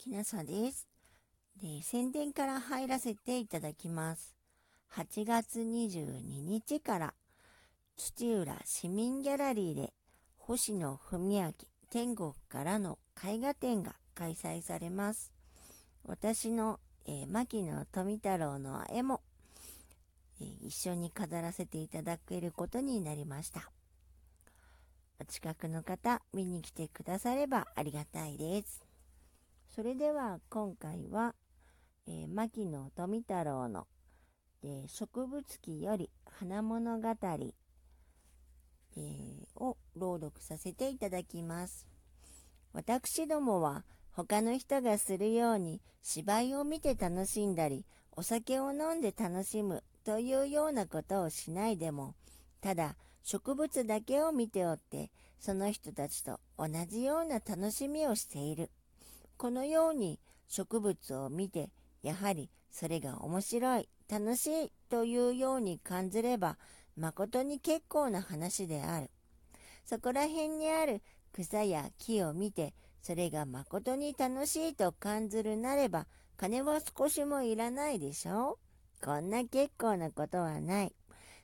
きなさです。で、宣伝から入らせていただきます。8月22日から土浦市民ギャラリーで星野文明天国からの絵画展が開催されます。私の、えー、牧野富太郎の絵も、えー、一緒に飾らせていただけることになりました。お近くの方、見に来てくださればありがたいです。それでは今回は、えー、牧野富太郎の、えー、植物記より花物語、えー、を朗読させていただきます。私どもは他の人がするように芝居を見て楽しんだり、お酒を飲んで楽しむというようなことをしないでも、ただ植物だけを見ておって、その人たちと同じような楽しみをしている。このように植物を見て、やはりそれが面白い、楽しいというように感じれば、誠に結構な話である。そこら辺にある草や木を見て、それが誠に楽しいと感じるなれば、金は少しもいらないでしょうこんな結構なことはない。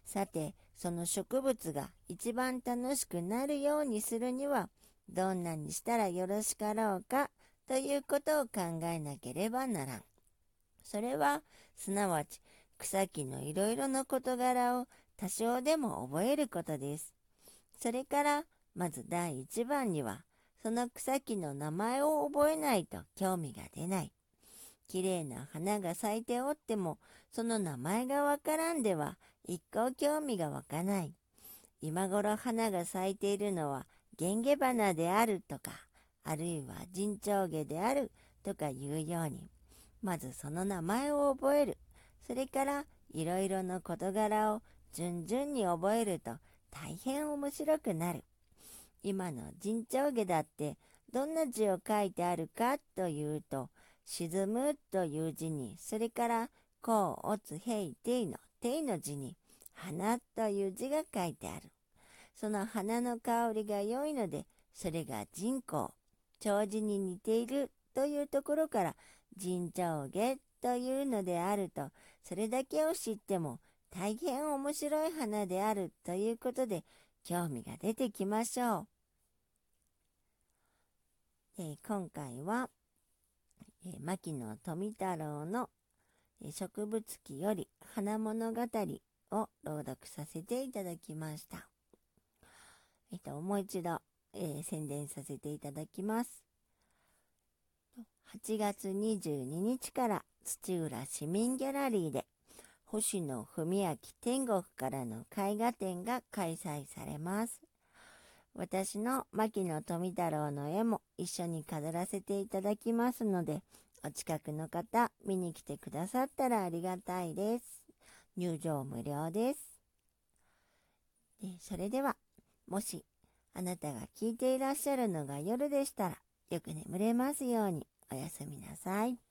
さて、その植物が一番楽しくなるようにするには、どんなにしたらよろしかろうかということを考えなければならん。それは、すなわち、草木のいろいろな事柄を多少でも覚えることです。それから、まず第一番には、その草木の名前を覚えないと興味が出ない。きれいな花が咲いておっても、その名前がわからんでは、一向興味が湧かない。今頃花が咲いているのは、ゲンゲ花であるとか、あるいは陣長下であるとかいうように、まずその名前を覚える。それからいろいろの事柄を順々に覚えると大変面白くなる。今の陣長下だってどんな字を書いてあるかというと、沈むという字に、それから、こう、おつ、へい、ていの、ていの字に、花という字が書いてある。その花の香りが良いので、それが人工。長寿に似ているというところから人長下というのであるとそれだけを知っても大変面白い花であるということで興味が出てきましょう。えー、今回は、えー、牧野富太郎の、植物記より花物語を朗読させていただきました。えっ、と、もう一度、えー、宣伝させていただきます。8月22日から土浦市民ギャラリーで星野文明天国からの絵画展が開催されます。私の牧野富太郎の絵も一緒に飾らせていただきますので、お近くの方見に来てくださったらありがたいです。入場無料です。でそれでは、もしあなたが聞いていらっしゃるのが夜でしたら、よく眠れますようにおやすみなさい。